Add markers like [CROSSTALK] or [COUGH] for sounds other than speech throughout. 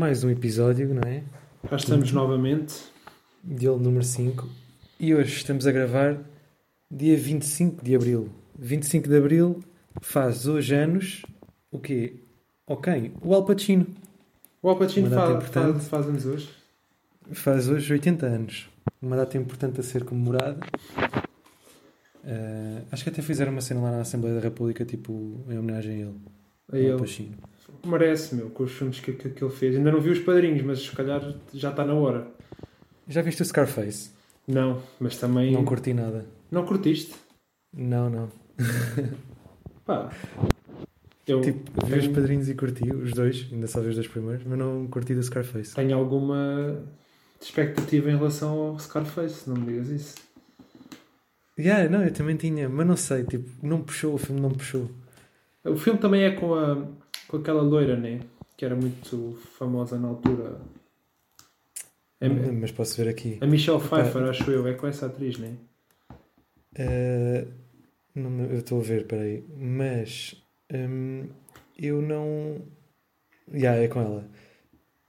mais um episódio, não é? Já estamos novamente. De ele número 5. E hoje estamos a gravar dia 25 de Abril. 25 de Abril faz hoje anos o quê? Ok, o Al Pacino. O Al Pacino faz, faz, faz anos hoje. Faz hoje 80 anos. Uma data importante a ser comemorada. Ah, acho que até fizeram uma cena lá na Assembleia da República, tipo, em homenagem a ele. A Al. Pacino. Merece, meu, com os filmes que, que, que ele fez. Ainda não vi os padrinhos, mas se calhar já está na hora. Já viste o Scarface? Não, mas também. Não curti nada. Não curtiste? Não, não. [LAUGHS] Pá. Eu Tipo, vi os padrinhos e curti, os dois, ainda só vi os dois primeiros, mas não curti do Scarface. tenho alguma expectativa em relação ao Scarface, não me digas isso. Yeah, não, eu também tinha, mas não sei, tipo, não puxou, o filme não puxou. O filme também é com, a, com aquela loira, né? Que era muito famosa na altura. É, Mas posso ver aqui. a Michelle. Pfeiffer, acho eu, é com essa atriz, né? Eh, não eu estou a ver, peraí. Mas hum, eu não. Yeah, é com ela.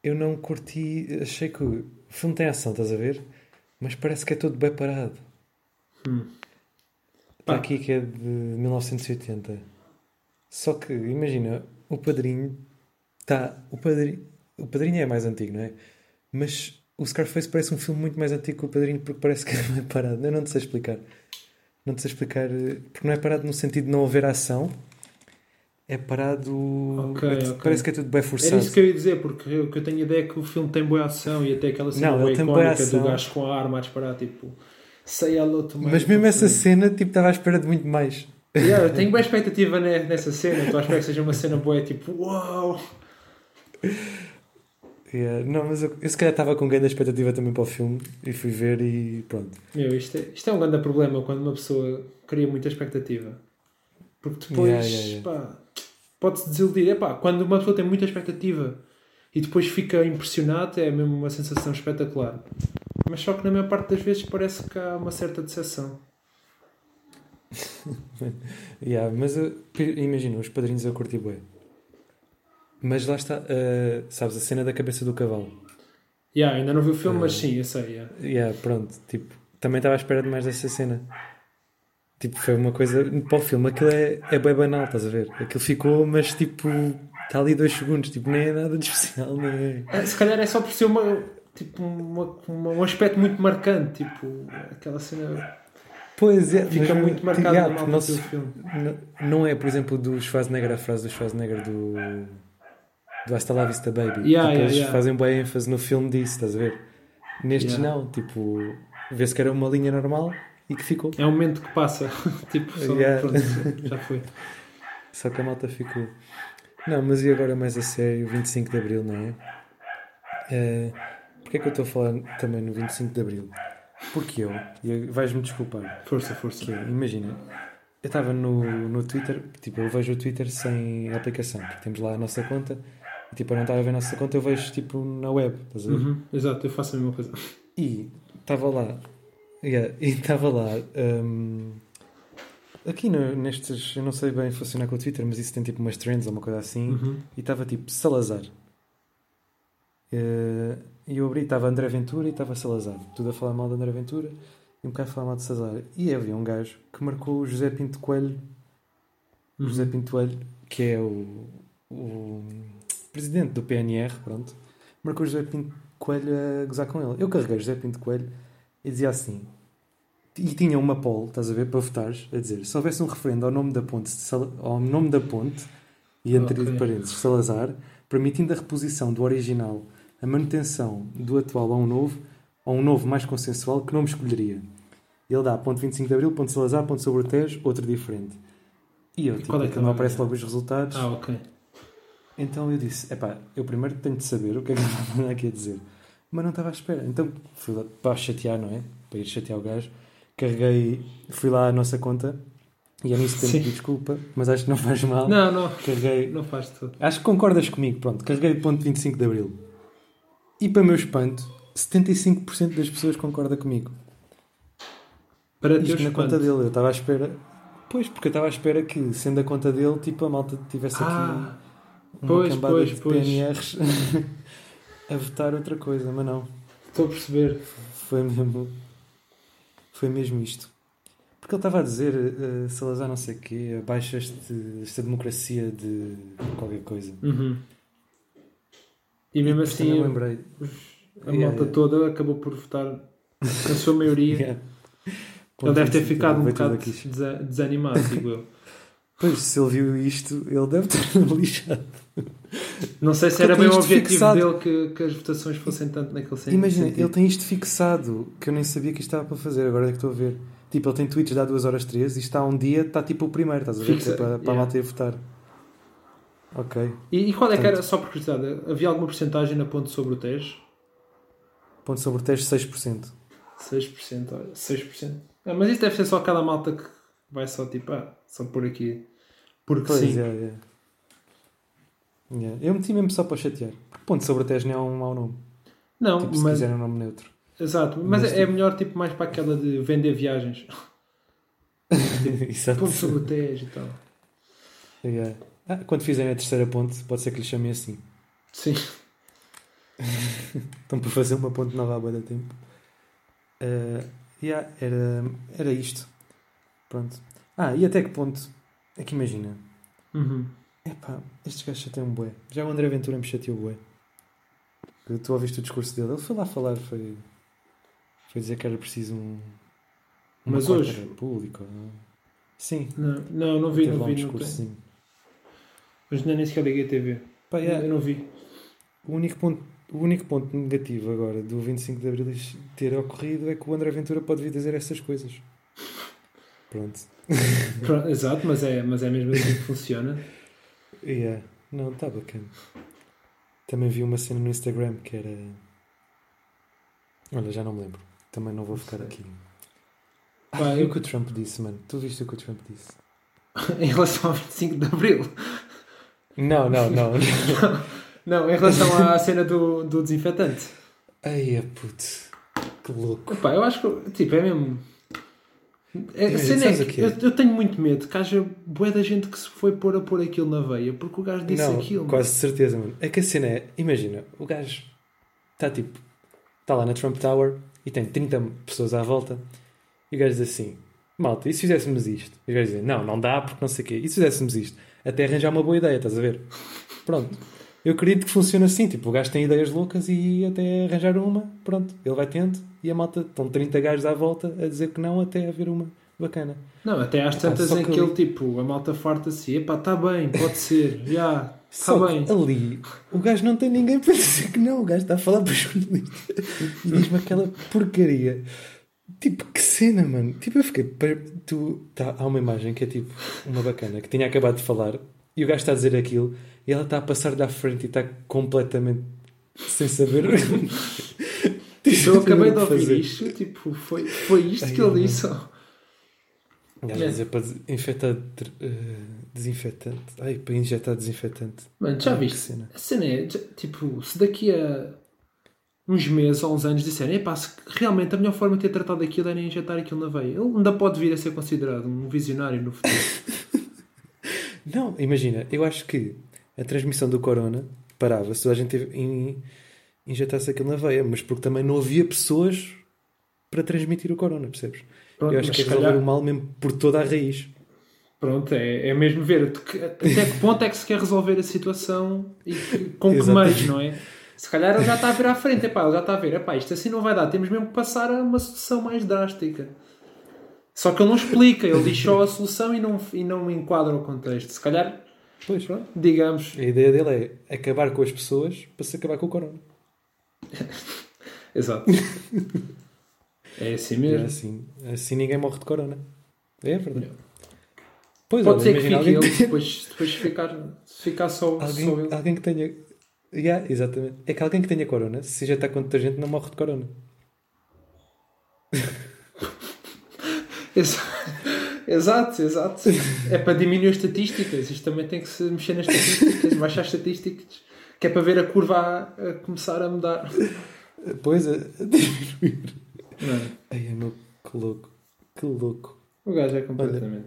Eu não curti. Achei que o filme tem ação, estás a ver? Mas parece que é todo bem parado. Hum. Está aqui que é de 1980. Só que, imagina, o padrinho está. O padrinho, o padrinho é mais antigo, não é? Mas o Scarface parece um filme muito mais antigo que o padrinho porque parece que [LAUGHS] é bem parado. Eu não te sei explicar. Não te sei explicar. Porque não é parado no sentido de não haver ação. É parado. Ok, é- ok. Parece que é tudo bem forçado. Era isso que eu ia dizer, porque eu- o que eu tenho ideia é que o filme tem boa ação e até aquela cena Não, icónica do gajo com a arma a disparar, tipo, hello to my Mas mesmo essa cena, tipo, estava à espera de muito mais. Yeah, eu tenho boa expectativa ne- nessa cena, estou à espera que seja uma cena boa, tipo, uau! Yeah, Não, mas eu, eu se calhar estava com grande expectativa também para o filme e fui ver e pronto. Meu, isto, é, isto é um grande problema quando uma pessoa cria muita expectativa. Porque depois, Yeah, yeah, pode-se desiludir. É pá, quando uma pessoa tem muita expectativa e depois fica impressionado, é mesmo uma sensação espetacular. Mas só que na maior parte das vezes parece que há uma certa decepção. [LAUGHS] Yeah, mas eu- imagina, os padrinhos eu curti bem. Mas lá está, eh, sabes, a cena da cabeça do cavalo. Yeah, ainda não vi o filme, mas Ah. sim, eu sei. yeah. Yeah, pronto, tipo, também estava à espera de mais dessa cena. Tipo, foi uma coisa. Para o filme, aquilo é, é bem banal, estás a ver? Aquilo ficou, mas tipo, está ali dois segundos, tipo, nem é nada de [LAUGHS] especial, nem é. É, Se calhar é só por ser uma, tipo, uma, uma- um aspecto muito marcante. Tipo, aquela cena Pois é, fica mas- muito marcada yeah, do se- filme. não- é, por exemplo, do Schwarzenegger, a frase do Schwarzenegger do. do Hasta la Vista Baby. Yeah, tipo, yeah, eles fazem bem ênfase no filme disso, estás a ver? Nestes não, tipo, vê-se que era uma linha normal e que ficou. É um momento que passa. [LAUGHS] tipo, só, pronto, já foi. Só que a malta ficou. Não, mas e agora mais a sério, 25 de Abril, não é? Eh, Porquê é que eu estou a falar também no 25 de Abril? Porque eu, e vais-me desculpar, Força, força. que é, imagina, eu estava no, no Twitter, tipo, eu vejo o Twitter sem aplicação, porque temos lá a nossa conta, e tipo, eu não estava a ver a nossa conta, eu vejo tipo na web, estás a ver? Uhum, exato, eu faço a mesma coisa. E estava lá, yeah, e estava lá, hum, aqui no- nestes, eu não sei bem funcionar com o Twitter, mas isso tem tipo umas trends ou uma coisa assim, Uhum. e estava tipo Salazar. Eh, E eu abri, estava André Ventura e estava Salazar. Tudo a falar mal de André Ventura e um bocado a falar mal de Salazar. E havia um gajo que marcou o José Pinto Coelho, Uhum. José Pinto Coelho, que é o, o presidente do PNR, pronto, marcou o José Pinto Coelho a gozar com ele. Eu carreguei o José Pinto Coelho e dizia assim. E tinha uma poll, estás a ver, para votares, a dizer, se houvesse um referendo ao nome da ponte, ao nome da ponte, e entre Ok. parênteses Salazar, permitindo a reposição do original, a manutenção do atual a um novo, ou um novo mais consensual, que nome escolheria? Ele dá ponto 25 de Abril, ponto Salazar, ponto sobre o Tejo, outro diferente. E eu, E tipo, é que aquilo não é o- aparece logo os resultados. Ah, ok. Então eu disse, epá, eu primeiro tenho de saber o que é que [LAUGHS] ele mandar aqui a dizer. Mas não estava à espera. Então fui lá para chatear, não é? Para ir chatear o gajo. Carreguei, fui lá à nossa conta e a Sim. que pedir desculpa, mas acho que não faz mal. Não, não, Carreguei, não faz tudo. acho que concordas comigo, pronto, carreguei ponto 25 de Abril. E para meu espanto, 75% das pessoas concorda comigo. Para Isto na conta dele, eu estava à espera. Pois, porque eu estava à espera que, sendo a conta dele, tipo, a malta tivesse aqui Ah, uma pois, cambada pois, de pois. PNRs. [LAUGHS] a votar outra coisa, mas não. Estou a perceber. Foi mesmo. Foi mesmo isto. Porque ele estava a dizer, uh, Salazar não sei o quê, abaixo este, esta democracia de qualquer coisa. Uhum. E mesmo assim, a Yeah, malta yeah. toda acabou por votar, na sua maioria. [LAUGHS] Yeah. Ele deve ter 25, ficado um bocado desanimado, digo eu. Pois, se ele viu isto, ele deve estar [LAUGHS] lixado. Não sei se Porque era bem o objetivo fixado. dele que, que as votações fossem tanto naquele sen- Imagina, sentido. ele tem isto fixado, que eu nem sabia que isto estava para fazer, agora é que estou a ver. Tipo, ele tem tweets de há 2 horas 13 e está um dia, está tipo o primeiro, estás a ver? Fixa, é para, para yeah. a malta ir votar. Ok. E, e qual é que Portanto- era, só por curiosidade, havia alguma porcentagem na ponte sobre o Tejo? Ponto sobre o teste 6%. 6%, olha, 6%. Ah, mas isso deve ser só aquela malta que vai só tipo, ah, só por aqui. Porque Pois, sim. é, é. Yeah. Eu meti mesmo só para chatear. Porque ponto sobre o teste não é um mau nome. Não, Tipo, se mas, quiserem um nome neutro. exato, mas, Mas, é, é tipo- melhor tipo mais para aquela de vender viagens. [LAUGHS] Exato. Ponto sobre o Tejo e tal. Yeah. Ah, quando fizerem a terceira ponte, pode ser que lhe chamem assim. Sim. [LAUGHS] Estão para fazer uma ponte nova há bué de tempo. Uh, yeah, era, era isto. Pronto. Ah, e até que ponto? É que imagina. Uhum. Epá, estes gajos chateiam bué. Já o André Ventura me chateou bué. Tu ouviste o discurso dele. Ele foi lá falar, foi, foi dizer que era preciso um... uma Mas hoje? república. não? Sim. Não, não, não vi, não lá um vi. Não Mas nem sequer liguei a TV. Pá, yeah, Eu não vi. o, único ponto, o único ponto negativo agora do 25 de Abril ter ocorrido é que o André Ventura pode vir dizer essas coisas. Pronto. [LAUGHS] Pronto, exato, mas é, mas é mesmo assim que funciona. Yeah. Não, está bacana. Também vi uma cena no Instagram que era. Olha, já não me lembro. Também não vou ficar aqui. Pá, [LAUGHS] Ah, eu- o que o Trump disse, mano? Tu viste o que o Trump disse? [LAUGHS] em relação ao 25 de Abril. Não, não, não. [LAUGHS] Não, em relação à cena do, do desinfetante. Ai, é puto. Que louco. Epá, eu acho que, tipo, é mesmo... É, a cena é que eu, eu tenho muito medo que haja bué da gente que se foi pôr a pôr aquilo na veia porque o gajo disse não, aquilo. quase certeza, mano. É que a cena é, imagina, o gajo está tipo, está lá na Trump Tower e tem 30 pessoas à volta e o gajo diz assim: Malta, e se fizéssemos isto? E o gajo diz: Não, não dá porque não sei o quê. E se fizéssemos isto? Até arranjar uma boa ideia, estás a ver? Pronto. Eu acredito que funciona assim: tipo, o gajo tem ideias loucas e até arranjar uma, pronto, ele vai tendo e a malta, estão 30 gajos à volta a dizer que não até haver uma bacana. Não, até às Epá, tantas só em que que ali- ele, tipo, a malta farta-se. Epá, está bem, pode ser. [LAUGHS] Já, está bem. que ali o gajo não tem ninguém para dizer que não. O gajo está a falar para os jornalistas e diz-me aquela porcaria. Tipo, que cena, mano. Tipo, eu fiquei. Tu, tá, há uma imagem que é tipo uma bacana que tinha acabado de falar e o gajo está a dizer aquilo e ela está a passar-lhe à frente e está completamente sem saber. [LAUGHS] Eu acabei de [LAUGHS] ouvir fazer. isto, tipo, foi, foi isto Ai, que ele disse. O gajo a dizer para desinfetar eh, desinfetante. Ai, para injetar desinfetante. Mano, já Ai, viste? cena. A cena é, tipo, se daqui a uns meses ou uns anos disserem, epá, realmente a melhor forma de ter tratado aquilo era injetar aquilo na veia, ele ainda pode vir a ser considerado um visionário no futuro. [LAUGHS] Não, imagina, eu acho que a transmissão do corona parava se a gente in- injetasse aquilo na veia, mas porque também não havia pessoas para transmitir o corona, percebes? Pronto, eu acho que é se resolver calhar- o mal mesmo por toda a raiz. Pronto, é, é mesmo ver até que ponto é que se quer resolver a situação e que- com que [LAUGHS] meios, não é? Se calhar ele já está a vir à frente, epá, ele já está a ver, epá, isto assim não vai dar, temos mesmo que passar a uma solução mais drástica. Só que ele não explica, ele diz só a solução e não, e não enquadra o contexto. Se calhar, Pois, digamos, a ideia dele é acabar com as pessoas para se acabar com o corona. [LAUGHS] exato. É assim É mesmo. assim, assim ninguém morre de corona. É verdade. Pois, Pode olha, ser que fique alguém ele, depois, depois ficar, ficar só, [LAUGHS] só alguém, ele. alguém que tenha. Yeah, exatamente. É que alguém que tenha corona, se já está com tanta gente, não morre de corona. [LAUGHS] Exa- Exato, exato. É para diminuir as estatísticas. Isto também tem que se mexer nas estatísticas, baixar as estatísticas, que é para ver a curva a, a começar a mudar. Pois, a a diminuir. Não é? Ai, meu, que louco. Que louco. O gajo é completamente.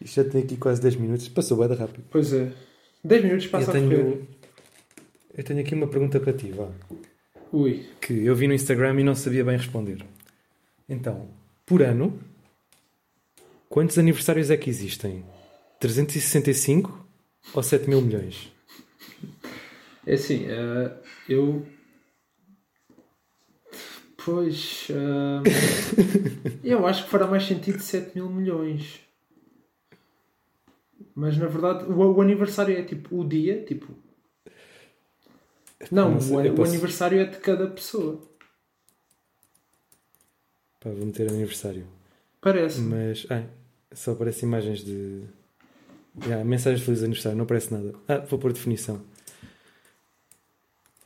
Isto já tem aqui quase 10 minutos. Passou bem rápido. Pois é. 10 minutos passa eu a correr. Eu tenho aqui uma pergunta para ti, vá. Ui. Que eu vi no Instagram e não sabia bem responder. Então, por ano, quantos aniversários é que existem? 365 ou 7 mil milhões? É assim, eh, eu. Pois. eh, [LAUGHS] eu acho que fará mais sentido 7 mil milhões. Mas na verdade, o, o aniversário é tipo o dia, tipo. Não, Não sei, o, eu o posso- aniversário é de cada pessoa. Pá, vou meter aniversário. Parece. Mas, ah, só aparecem imagens de. Yeah, mensagens de feliz aniversário, não aparece nada. Ah, vou pôr definição.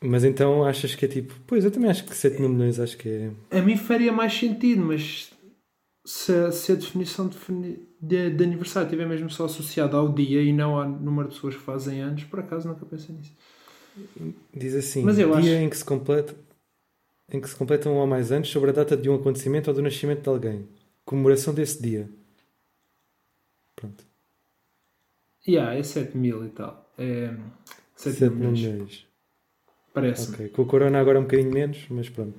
Mas então achas que é tipo. Pois, eu também acho que 7 mil milhões acho que é. A mim faria mais sentido, mas se, a- se a definição defini- de, de aniversário estiver mesmo só associada ao dia e não ao número de pessoas que fazem anos, por acaso nunca pensei nisso. Diz assim: Mas eu dia acho- em que se completa. Em que se completam um ou mais anos sobre a data de um acontecimento ou do nascimento de alguém. Comemoração desse dia. Pronto. Yeah, é 7 mil e tal. É 7, 7 mil mil milhões. milhões. Parece-me. Ok. Com a corona agora um bocadinho menos, mas pronto.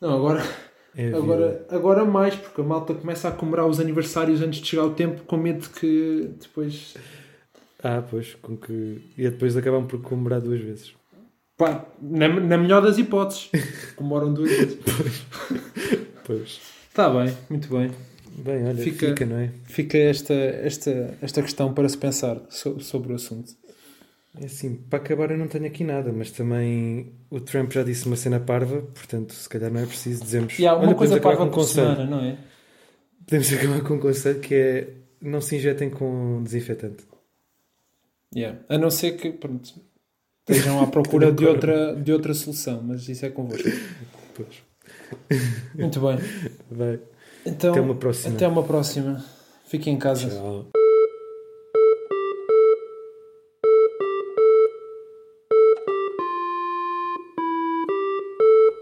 Não, agora, [LAUGHS] É agora, agora mais, porque a malta começa a comemorar os aniversários antes de chegar o tempo com medo de que depois. Ah, pois, com que. E depois acabam por comemorar duas vezes. Pá, na, na melhor das hipóteses, [LAUGHS] comemoram duas vezes. Pois. Está bem, muito bem. Bem, olha, Fica- fica, não é? Fica esta, esta, esta questão para se pensar so- sobre o assunto. É assim, para acabar eu não tenho aqui nada, mas também o Trump já disse uma cena parva, portanto, se calhar não é preciso dizermos. E há uma Olha, coisa para com um conselho. semana, não é? Podemos [LAUGHS] acabar com um conselho que é não se injetem com desinfetante. Yeah. A não ser que pronto, estejam à [LAUGHS] procura de outra, de outra solução, mas isso é convosco. Pois. Muito bem. Vai. Então, Até uma próxima. Até uma próxima. Fiquem em casa. Tchau.